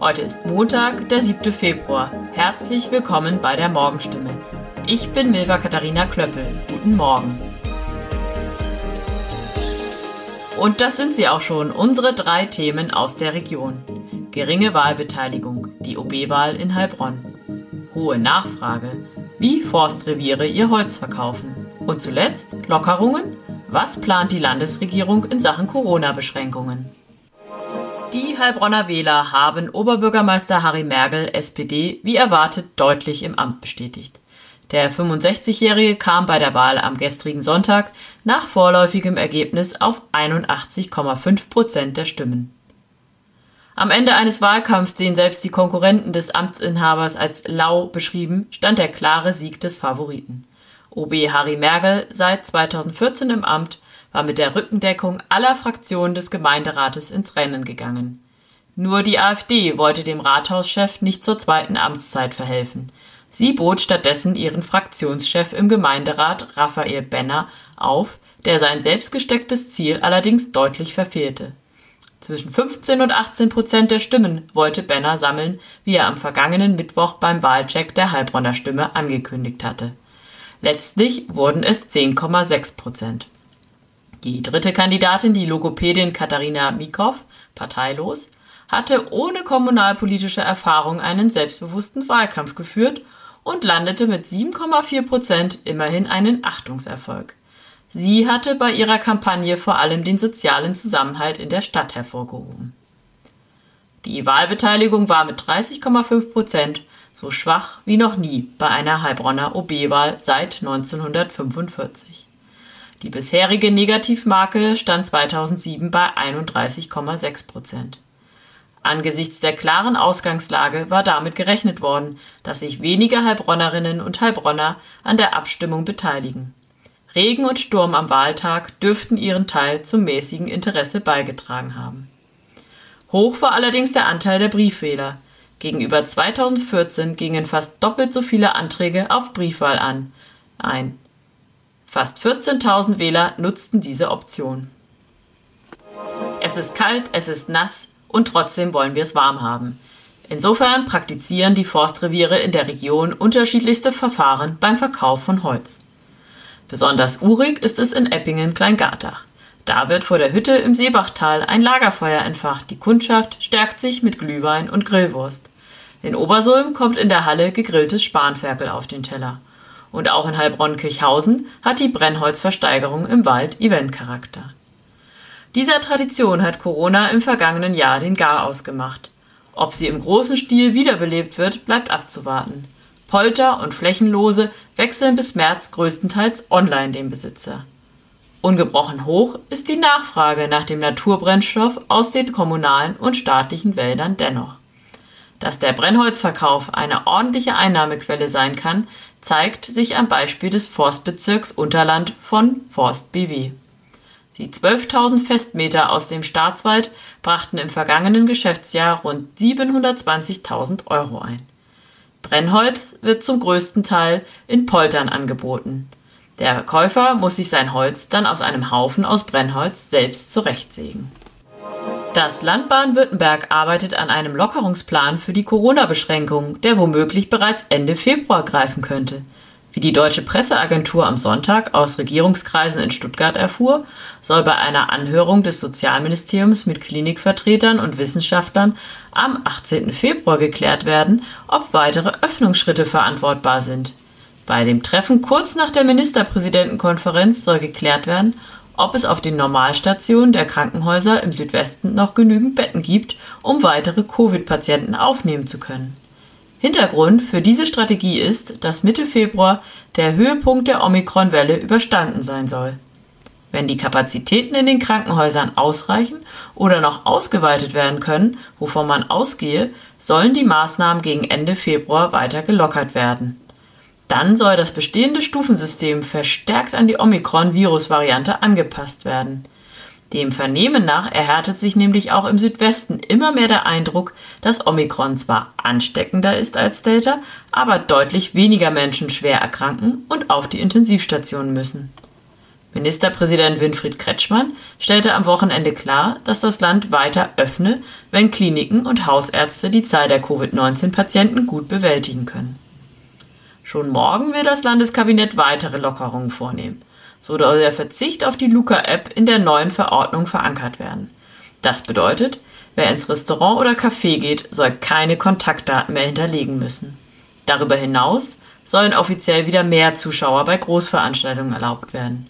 Heute ist Montag, der 7. Februar. Herzlich willkommen bei der Morgenstimme. Ich bin Milva Katharina Klöppel. Guten Morgen. Und das sind sie auch schon, unsere drei Themen aus der Region. Geringe Wahlbeteiligung, die OB-Wahl in Heilbronn. Hohe Nachfrage, wie Forstreviere ihr Holz verkaufen. Und zuletzt Lockerungen, was plant die Landesregierung in Sachen Corona-Beschränkungen. Die Heilbronner Wähler haben Oberbürgermeister Harry Mergel, SPD, wie erwartet deutlich im Amt bestätigt. Der 65-Jährige kam bei der Wahl am gestrigen Sonntag nach vorläufigem Ergebnis auf 81,5 Prozent der Stimmen. Am Ende eines Wahlkampfs, den selbst die Konkurrenten des Amtsinhabers als lau beschrieben, stand der klare Sieg des Favoriten. OB Harry Mergel, seit 2014 im Amt, war mit der Rückendeckung aller Fraktionen des Gemeinderates ins Rennen gegangen. Nur die AfD wollte dem Rathauschef nicht zur zweiten Amtszeit verhelfen. Sie bot stattdessen ihren Fraktionschef im Gemeinderat Raphael Benner auf, der sein selbstgestecktes Ziel allerdings deutlich verfehlte. Zwischen 15 und 18 Prozent der Stimmen wollte Benner sammeln, wie er am vergangenen Mittwoch beim Wahlcheck der Heilbronner Stimme angekündigt hatte. Letztlich wurden es 10,6 Prozent. Die dritte Kandidatin, die Logopädin Katharina Mikow, parteilos, hatte ohne kommunalpolitische Erfahrung einen selbstbewussten Wahlkampf geführt und landete mit 7,4 Prozent immerhin einen Achtungserfolg. Sie hatte bei ihrer Kampagne vor allem den sozialen Zusammenhalt in der Stadt hervorgehoben. Die Wahlbeteiligung war mit 30,5 Prozent so schwach wie noch nie bei einer Heilbronner OB-Wahl seit 1945. Die bisherige Negativmarke stand 2007 bei 31,6 Prozent. Angesichts der klaren Ausgangslage war damit gerechnet worden, dass sich weniger Heilbronnerinnen und Heilbronner an der Abstimmung beteiligen. Regen und Sturm am Wahltag dürften ihren Teil zum mäßigen Interesse beigetragen haben. Hoch war allerdings der Anteil der Briefwähler. Gegenüber 2014 gingen fast doppelt so viele Anträge auf Briefwahl an ein. Fast 14.000 Wähler nutzten diese Option. Es ist kalt, es ist nass, und trotzdem wollen wir es warm haben. Insofern praktizieren die Forstreviere in der Region unterschiedlichste Verfahren beim Verkauf von Holz. Besonders urig ist es in Eppingen-Kleingartach. Da wird vor der Hütte im Seebachtal ein Lagerfeuer entfacht. Die Kundschaft stärkt sich mit Glühwein und Grillwurst. In Obersulm kommt in der Halle gegrilltes Spanferkel auf den Teller. Und auch in Heilbronn-Kirchhausen hat die Brennholzversteigerung im Wald Eventcharakter. Dieser Tradition hat Corona im vergangenen Jahr den Garaus gemacht. Ob sie im großen Stil wiederbelebt wird, bleibt abzuwarten. Polter und Flächenlose wechseln bis März größtenteils online den Besitzer. Ungebrochen hoch ist die Nachfrage nach dem Naturbrennstoff aus den kommunalen und staatlichen Wäldern dennoch. Dass der Brennholzverkauf eine ordentliche Einnahmequelle sein kann, zeigt sich am Beispiel des Forstbezirks Unterland von Forst BW. Die 12.000 Festmeter aus dem Staatswald brachten im vergangenen Geschäftsjahr rund 720.000 Euro ein. Brennholz wird zum größten Teil in Poltern angeboten. Der Käufer muss sich sein Holz dann aus einem Haufen aus Brennholz selbst zurechtsägen. Das Land Baden-Württemberg arbeitet an einem Lockerungsplan für die Corona-Beschränkungen, der womöglich bereits Ende Februar greifen könnte. Wie die deutsche Presseagentur am Sonntag aus Regierungskreisen in Stuttgart erfuhr, soll bei einer Anhörung des Sozialministeriums mit Klinikvertretern und Wissenschaftlern am 18. Februar geklärt werden, ob weitere Öffnungsschritte verantwortbar sind. Bei dem Treffen kurz nach der Ministerpräsidentenkonferenz soll geklärt werden, ob es auf den Normalstationen der Krankenhäuser im Südwesten noch genügend Betten gibt, um weitere Covid-Patienten aufnehmen zu können. Hintergrund für diese Strategie ist, dass Mitte Februar der Höhepunkt der Omikron-Welle überstanden sein soll. Wenn die Kapazitäten in den Krankenhäusern ausreichen oder noch ausgeweitet werden können, wovon man ausgehe, sollen die Maßnahmen gegen Ende Februar weiter gelockert werden. Dann soll das bestehende Stufensystem verstärkt an die Omikron-Virus-Variante angepasst werden. Dem Vernehmen nach erhärtet sich nämlich auch im Südwesten immer mehr der Eindruck, dass Omikron zwar ansteckender ist als Delta, aber deutlich weniger Menschen schwer erkranken und auf die Intensivstationen müssen. Ministerpräsident Winfried Kretschmann stellte am Wochenende klar, dass das Land weiter öffne, wenn Kliniken und Hausärzte die Zahl der Covid-19-Patienten gut bewältigen können. Schon morgen will das Landeskabinett weitere Lockerungen vornehmen. So soll der Verzicht auf die Luca-App in der neuen Verordnung verankert werden. Das bedeutet, wer ins Restaurant oder Café geht, soll keine Kontaktdaten mehr hinterlegen müssen. Darüber hinaus sollen offiziell wieder mehr Zuschauer bei Großveranstaltungen erlaubt werden.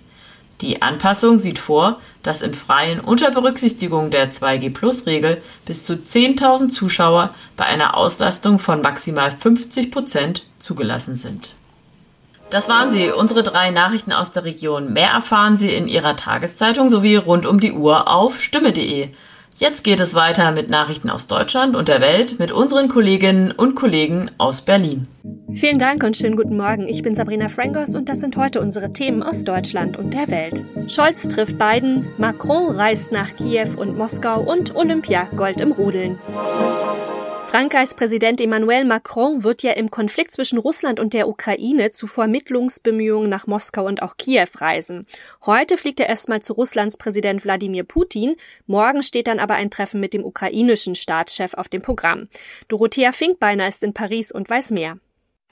Die Anpassung sieht vor, dass im Freien unter Berücksichtigung der 2G-Plus-Regel bis zu 10.000 Zuschauer bei einer Auslastung von maximal 50 Prozent zugelassen sind. Das waren sie, unsere drei Nachrichten aus der Region. Mehr erfahren Sie in Ihrer Tageszeitung sowie rund um die Uhr auf stimme.de. Jetzt geht es weiter mit Nachrichten aus Deutschland und der Welt mit unseren Kolleginnen und Kollegen aus Berlin. Vielen Dank und schönen guten Morgen. Ich bin Sabrina Frangos und das sind heute unsere Themen aus Deutschland und der Welt. Scholz trifft Biden, Macron reist nach Kiew und Moskau und Olympia Gold im Rudeln. Frankreichs Präsident Emmanuel Macron wird ja im Konflikt zwischen Russland und der Ukraine zu Vermittlungsbemühungen nach Moskau und auch Kiew reisen. Heute fliegt er erstmal zu Russlands Präsident Wladimir Putin. Morgen steht dann aber ein Treffen mit dem ukrainischen Staatschef auf dem Programm. Dorothea Finkbeiner ist in Paris und weiß mehr.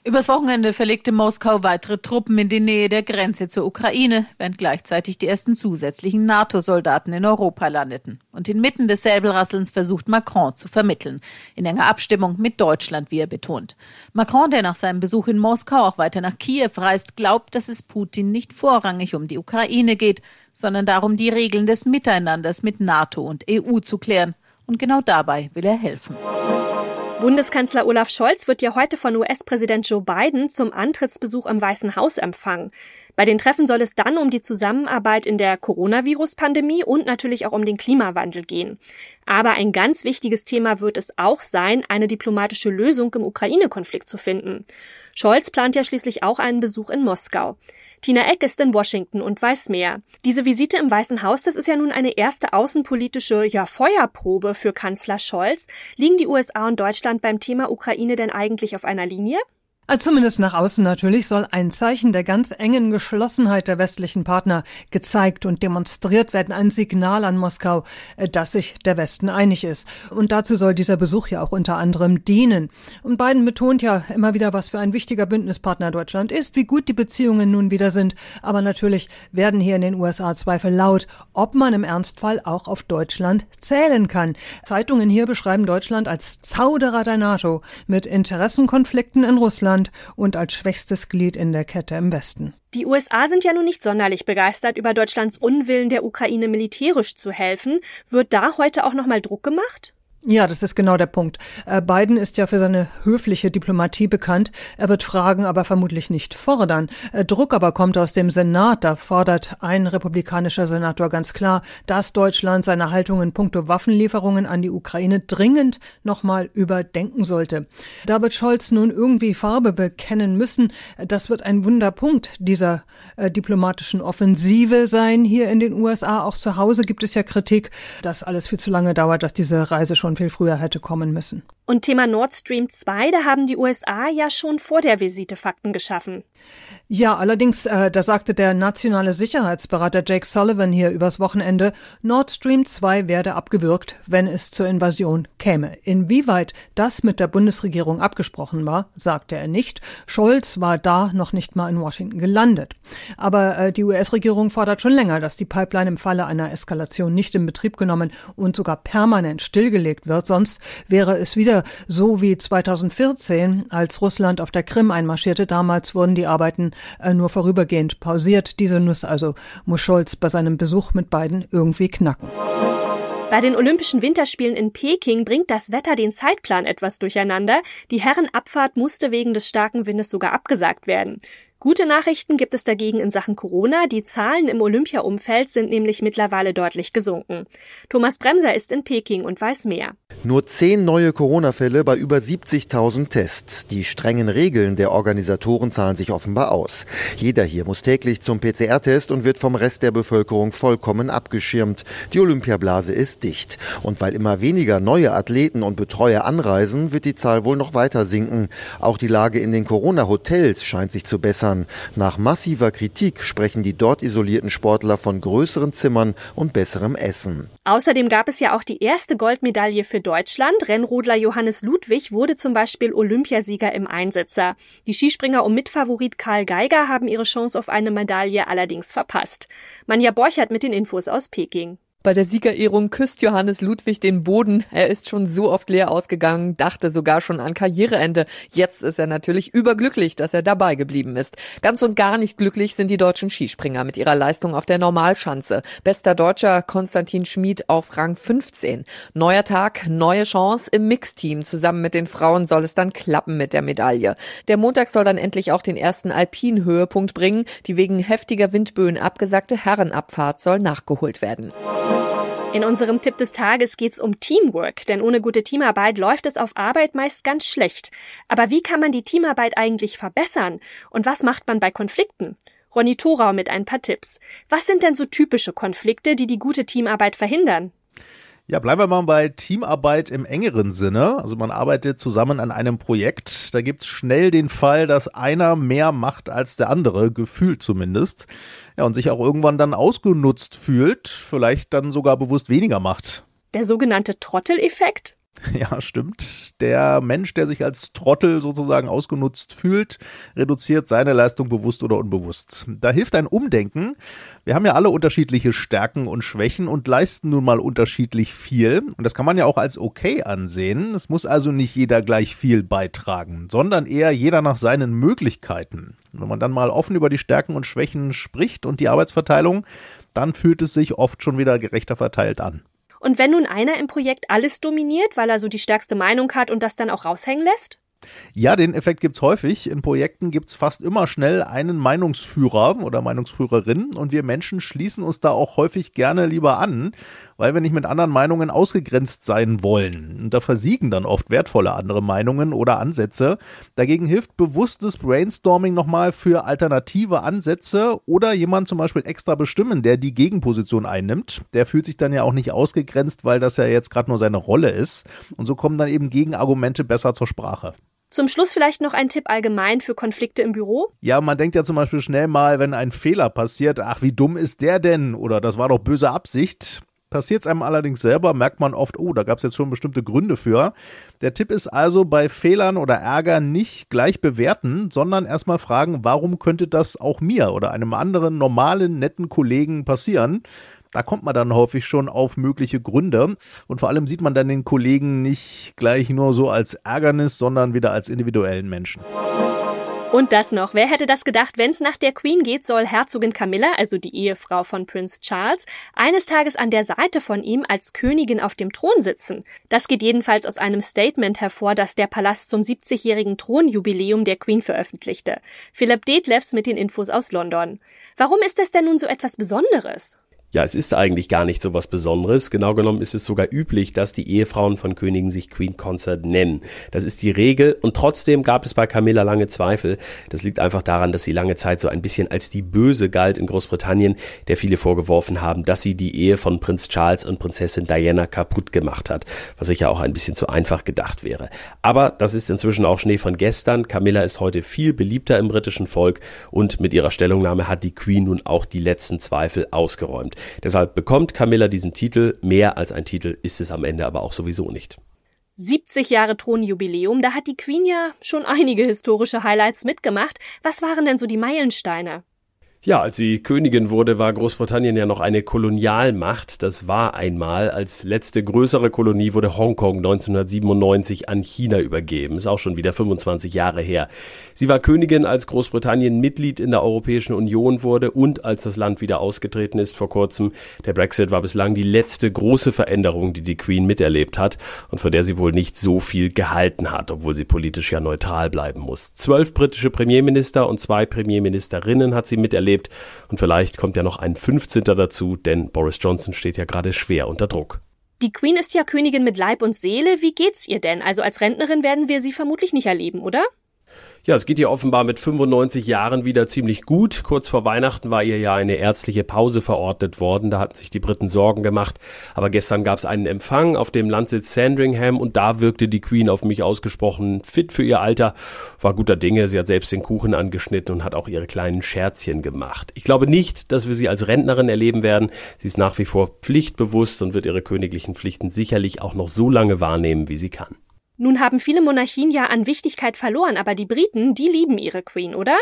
Übers Wochenende verlegte Moskau weitere Truppen in die Nähe der Grenze zur Ukraine, während gleichzeitig die ersten zusätzlichen NATO-Soldaten in Europa landeten. Und inmitten des Säbelrasselns versucht Macron zu vermitteln, in enger Abstimmung mit Deutschland, wie er betont. Macron, der nach seinem Besuch in Moskau auch weiter nach Kiew reist, glaubt, dass es Putin nicht vorrangig um die Ukraine geht, sondern darum, die Regeln des Miteinanders mit NATO und EU zu klären. Und genau dabei will er helfen. Bundeskanzler Olaf Scholz wird ja heute von US-Präsident Joe Biden zum Antrittsbesuch im Weißen Haus empfangen. Bei den Treffen soll es dann um die Zusammenarbeit in der Coronavirus-Pandemie und natürlich auch um den Klimawandel gehen. Aber ein ganz wichtiges Thema wird es auch sein, eine diplomatische Lösung im Ukraine-Konflikt zu finden. Scholz plant ja schließlich auch einen Besuch in Moskau. Tina Eck ist in Washington und weiß mehr. Diese Visite im Weißen Haus, das ist ja nun eine erste außenpolitische ja, Feuerprobe für Kanzler Scholz. Liegen die USA und Deutschland beim Thema Ukraine denn eigentlich auf einer Linie? Also zumindest nach außen natürlich soll ein Zeichen der ganz engen Geschlossenheit der westlichen Partner gezeigt und demonstriert werden, ein Signal an Moskau, äh, dass sich der Westen einig ist. Und dazu soll dieser Besuch ja auch unter anderem dienen. Und Biden betont ja immer wieder, was für ein wichtiger Bündnispartner Deutschland ist, wie gut die Beziehungen nun wieder sind. Aber natürlich werden hier in den USA Zweifel laut, ob man im Ernstfall auch auf Deutschland zählen kann. Zeitungen hier beschreiben Deutschland als Zauderer der NATO mit Interessenkonflikten in Russland Russland und als schwächstes Glied in der Kette im Westen. Die USA sind ja nun nicht sonderlich begeistert über Deutschlands Unwillen, der Ukraine militärisch zu helfen. Wird da heute auch nochmal Druck gemacht? Ja, das ist genau der Punkt. Äh, Biden ist ja für seine höfliche Diplomatie bekannt. Er wird fragen, aber vermutlich nicht fordern. Äh, Druck aber kommt aus dem Senat. Da fordert ein republikanischer Senator ganz klar, dass Deutschland seine Haltung in puncto Waffenlieferungen an die Ukraine dringend nochmal überdenken sollte. Da wird Scholz nun irgendwie Farbe bekennen müssen. Das wird ein Wunderpunkt dieser äh, diplomatischen Offensive sein hier in den USA. Auch zu Hause gibt es ja Kritik, dass alles viel zu lange dauert, dass diese Reise schon viel früher hätte kommen müssen. Und Thema Nord Stream 2, da haben die USA ja schon vor der Visite Fakten geschaffen. Ja, allerdings, äh, da sagte der nationale Sicherheitsberater Jake Sullivan hier übers Wochenende, Nord Stream 2 werde abgewürgt, wenn es zur Invasion käme. Inwieweit das mit der Bundesregierung abgesprochen war, sagte er nicht. Scholz war da noch nicht mal in Washington gelandet. Aber äh, die US-Regierung fordert schon länger, dass die Pipeline im Falle einer Eskalation nicht in Betrieb genommen und sogar permanent stillgelegt wird. Sonst wäre es wieder so wie 2014, als Russland auf der Krim einmarschierte. Damals wurden die Arbeiten äh, nur vorübergehend pausiert. Diese Nuss also muss Scholz bei seinem Besuch mit beiden irgendwie knacken. Bei den Olympischen Winterspielen in Peking bringt das Wetter den Zeitplan etwas durcheinander. Die Herrenabfahrt musste wegen des starken Windes sogar abgesagt werden. Gute Nachrichten gibt es dagegen in Sachen Corona. Die Zahlen im Olympia-Umfeld sind nämlich mittlerweile deutlich gesunken. Thomas Bremser ist in Peking und weiß mehr. Nur zehn neue Corona-Fälle bei über 70.000 Tests. Die strengen Regeln der Organisatoren zahlen sich offenbar aus. Jeder hier muss täglich zum PCR-Test und wird vom Rest der Bevölkerung vollkommen abgeschirmt. Die Olympiablase ist dicht. Und weil immer weniger neue Athleten und Betreuer anreisen, wird die Zahl wohl noch weiter sinken. Auch die Lage in den Corona-Hotels scheint sich zu bessern. Nach massiver Kritik sprechen die dort isolierten Sportler von größeren Zimmern und besserem Essen. Außerdem gab es ja auch die erste Goldmedaille für Deutschland. Rennrodler Johannes Ludwig wurde zum Beispiel Olympiasieger im Einsitzer. Die Skispringer um Mitfavorit Karl Geiger haben ihre Chance auf eine Medaille allerdings verpasst. Manja Borchert mit den Infos aus Peking. Bei der Siegerehrung küsst Johannes Ludwig den Boden. Er ist schon so oft leer ausgegangen, dachte sogar schon an Karriereende. Jetzt ist er natürlich überglücklich, dass er dabei geblieben ist. Ganz und gar nicht glücklich sind die deutschen Skispringer mit ihrer Leistung auf der Normalschanze. Bester Deutscher Konstantin Schmid auf Rang 15. Neuer Tag, neue Chance. Im Mixteam zusammen mit den Frauen soll es dann klappen mit der Medaille. Der Montag soll dann endlich auch den ersten Alpin-Höhepunkt bringen. Die wegen heftiger Windböen abgesagte Herrenabfahrt soll nachgeholt werden. In unserem Tipp des Tages geht's um Teamwork, denn ohne gute Teamarbeit läuft es auf Arbeit meist ganz schlecht. Aber wie kann man die Teamarbeit eigentlich verbessern? Und was macht man bei Konflikten? Ronny Thorau mit ein paar Tipps. Was sind denn so typische Konflikte, die die gute Teamarbeit verhindern? Ja, bleiben wir mal bei Teamarbeit im engeren Sinne. Also man arbeitet zusammen an einem Projekt. Da gibt es schnell den Fall, dass einer mehr macht als der andere, gefühlt zumindest. Ja, und sich auch irgendwann dann ausgenutzt fühlt, vielleicht dann sogar bewusst weniger macht. Der sogenannte Trotteleffekt? Ja, stimmt. Der Mensch, der sich als Trottel sozusagen ausgenutzt fühlt, reduziert seine Leistung bewusst oder unbewusst. Da hilft ein Umdenken. Wir haben ja alle unterschiedliche Stärken und Schwächen und leisten nun mal unterschiedlich viel. Und das kann man ja auch als okay ansehen. Es muss also nicht jeder gleich viel beitragen, sondern eher jeder nach seinen Möglichkeiten. Wenn man dann mal offen über die Stärken und Schwächen spricht und die Arbeitsverteilung, dann fühlt es sich oft schon wieder gerechter verteilt an. Und wenn nun einer im Projekt alles dominiert, weil er so die stärkste Meinung hat und das dann auch raushängen lässt? Ja, den Effekt gibt's häufig. In Projekten gibt's fast immer schnell einen Meinungsführer oder Meinungsführerin und wir Menschen schließen uns da auch häufig gerne lieber an, weil wir nicht mit anderen Meinungen ausgegrenzt sein wollen. Und da versiegen dann oft wertvolle andere Meinungen oder Ansätze. Dagegen hilft bewusstes Brainstorming nochmal für alternative Ansätze oder jemand zum Beispiel extra bestimmen, der die Gegenposition einnimmt. Der fühlt sich dann ja auch nicht ausgegrenzt, weil das ja jetzt gerade nur seine Rolle ist. Und so kommen dann eben Gegenargumente besser zur Sprache. Zum Schluss vielleicht noch ein Tipp allgemein für Konflikte im Büro? Ja, man denkt ja zum Beispiel schnell mal, wenn ein Fehler passiert, ach, wie dumm ist der denn? Oder das war doch böse Absicht. Passiert es einem allerdings selber, merkt man oft, oh, da gab es jetzt schon bestimmte Gründe für. Der Tipp ist also bei Fehlern oder Ärger nicht gleich bewerten, sondern erstmal fragen, warum könnte das auch mir oder einem anderen normalen, netten Kollegen passieren? Da kommt man dann häufig schon auf mögliche Gründe. Und vor allem sieht man dann den Kollegen nicht gleich nur so als Ärgernis, sondern wieder als individuellen Menschen. Und das noch. Wer hätte das gedacht, wenn es nach der Queen geht, soll Herzogin Camilla, also die Ehefrau von Prince Charles, eines Tages an der Seite von ihm als Königin auf dem Thron sitzen. Das geht jedenfalls aus einem Statement hervor, das der Palast zum 70-jährigen Thronjubiläum der Queen veröffentlichte. Philipp Detlefs mit den Infos aus London. Warum ist es denn nun so etwas Besonderes? Ja, es ist eigentlich gar nicht so was Besonderes. Genau genommen ist es sogar üblich, dass die Ehefrauen von Königen sich Queen Consort nennen. Das ist die Regel und trotzdem gab es bei Camilla lange Zweifel. Das liegt einfach daran, dass sie lange Zeit so ein bisschen als die Böse galt in Großbritannien, der viele vorgeworfen haben, dass sie die Ehe von Prinz Charles und Prinzessin Diana kaputt gemacht hat, was sicher auch ein bisschen zu einfach gedacht wäre. Aber das ist inzwischen auch Schnee von gestern. Camilla ist heute viel beliebter im britischen Volk und mit ihrer Stellungnahme hat die Queen nun auch die letzten Zweifel ausgeräumt. Deshalb bekommt Camilla diesen Titel. Mehr als ein Titel ist es am Ende aber auch sowieso nicht. 70 Jahre Thronjubiläum, da hat die Queen ja schon einige historische Highlights mitgemacht. Was waren denn so die Meilensteine? Ja, als sie Königin wurde, war Großbritannien ja noch eine Kolonialmacht. Das war einmal. Als letzte größere Kolonie wurde Hongkong 1997 an China übergeben. Ist auch schon wieder 25 Jahre her. Sie war Königin, als Großbritannien Mitglied in der Europäischen Union wurde und als das Land wieder ausgetreten ist vor kurzem. Der Brexit war bislang die letzte große Veränderung, die die Queen miterlebt hat und von der sie wohl nicht so viel gehalten hat, obwohl sie politisch ja neutral bleiben muss. Zwölf britische Premierminister und zwei Premierministerinnen hat sie miterlebt erlebt. Und vielleicht kommt ja noch ein 15. dazu, denn Boris Johnson steht ja gerade schwer unter Druck. Die Queen ist ja Königin mit Leib und Seele. Wie geht's ihr denn? Also als Rentnerin werden wir sie vermutlich nicht erleben, oder? Ja, es geht ihr offenbar mit 95 Jahren wieder ziemlich gut. Kurz vor Weihnachten war ihr ja eine ärztliche Pause verordnet worden. Da hatten sich die Briten Sorgen gemacht. Aber gestern gab es einen Empfang auf dem Landsitz Sandringham und da wirkte die Queen auf mich ausgesprochen fit für ihr Alter. War guter Dinge. Sie hat selbst den Kuchen angeschnitten und hat auch ihre kleinen Scherzchen gemacht. Ich glaube nicht, dass wir sie als Rentnerin erleben werden. Sie ist nach wie vor pflichtbewusst und wird ihre königlichen Pflichten sicherlich auch noch so lange wahrnehmen, wie sie kann. Nun haben viele Monarchien ja an Wichtigkeit verloren, aber die Briten, die lieben ihre Queen, oder?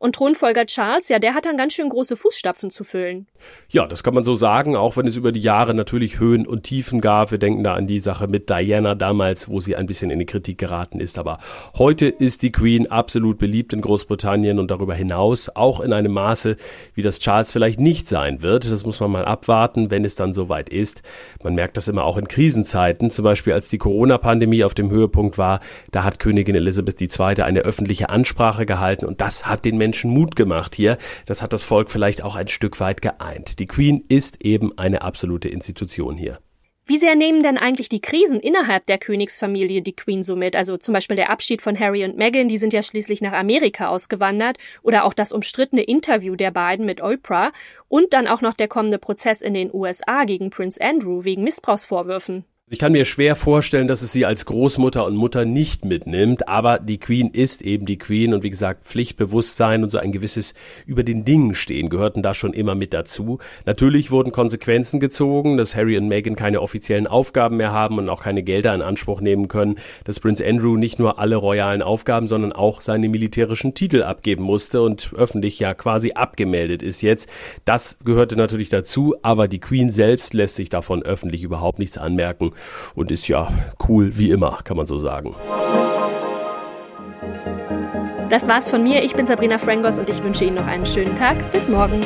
Und Thronfolger Charles, ja, der hat dann ganz schön große Fußstapfen zu füllen. Ja, das kann man so sagen, auch wenn es über die Jahre natürlich Höhen und Tiefen gab. Wir denken da an die Sache mit Diana damals, wo sie ein bisschen in die Kritik geraten ist. Aber heute ist die Queen absolut beliebt in Großbritannien und darüber hinaus auch in einem Maße, wie das Charles vielleicht nicht sein wird. Das muss man mal abwarten, wenn es dann soweit ist. Man merkt das immer auch in Krisenzeiten. Zum Beispiel als die Corona-Pandemie auf dem Höhepunkt war, da hat Königin Elisabeth II. eine öffentliche Ansprache gehalten und das hat den Menschen Menschen Mut gemacht hier. Das hat das Volk vielleicht auch ein Stück weit geeint. Die Queen ist eben eine absolute Institution hier. Wie sehr nehmen denn eigentlich die Krisen innerhalb der Königsfamilie die Queen so mit? Also zum Beispiel der Abschied von Harry und Meghan, die sind ja schließlich nach Amerika ausgewandert, oder auch das umstrittene Interview der beiden mit Oprah und dann auch noch der kommende Prozess in den USA gegen Prince Andrew wegen Missbrauchsvorwürfen. Ich kann mir schwer vorstellen, dass es sie als Großmutter und Mutter nicht mitnimmt, aber die Queen ist eben die Queen und wie gesagt, Pflichtbewusstsein und so ein gewisses über den Dingen stehen gehörten da schon immer mit dazu. Natürlich wurden Konsequenzen gezogen, dass Harry und Meghan keine offiziellen Aufgaben mehr haben und auch keine Gelder in Anspruch nehmen können, dass Prince Andrew nicht nur alle royalen Aufgaben, sondern auch seine militärischen Titel abgeben musste und öffentlich ja quasi abgemeldet ist jetzt. Das gehörte natürlich dazu, aber die Queen selbst lässt sich davon öffentlich überhaupt nichts anmerken und ist ja cool wie immer, kann man so sagen. Das war's von mir. Ich bin Sabrina Frangos und ich wünsche Ihnen noch einen schönen Tag. Bis morgen.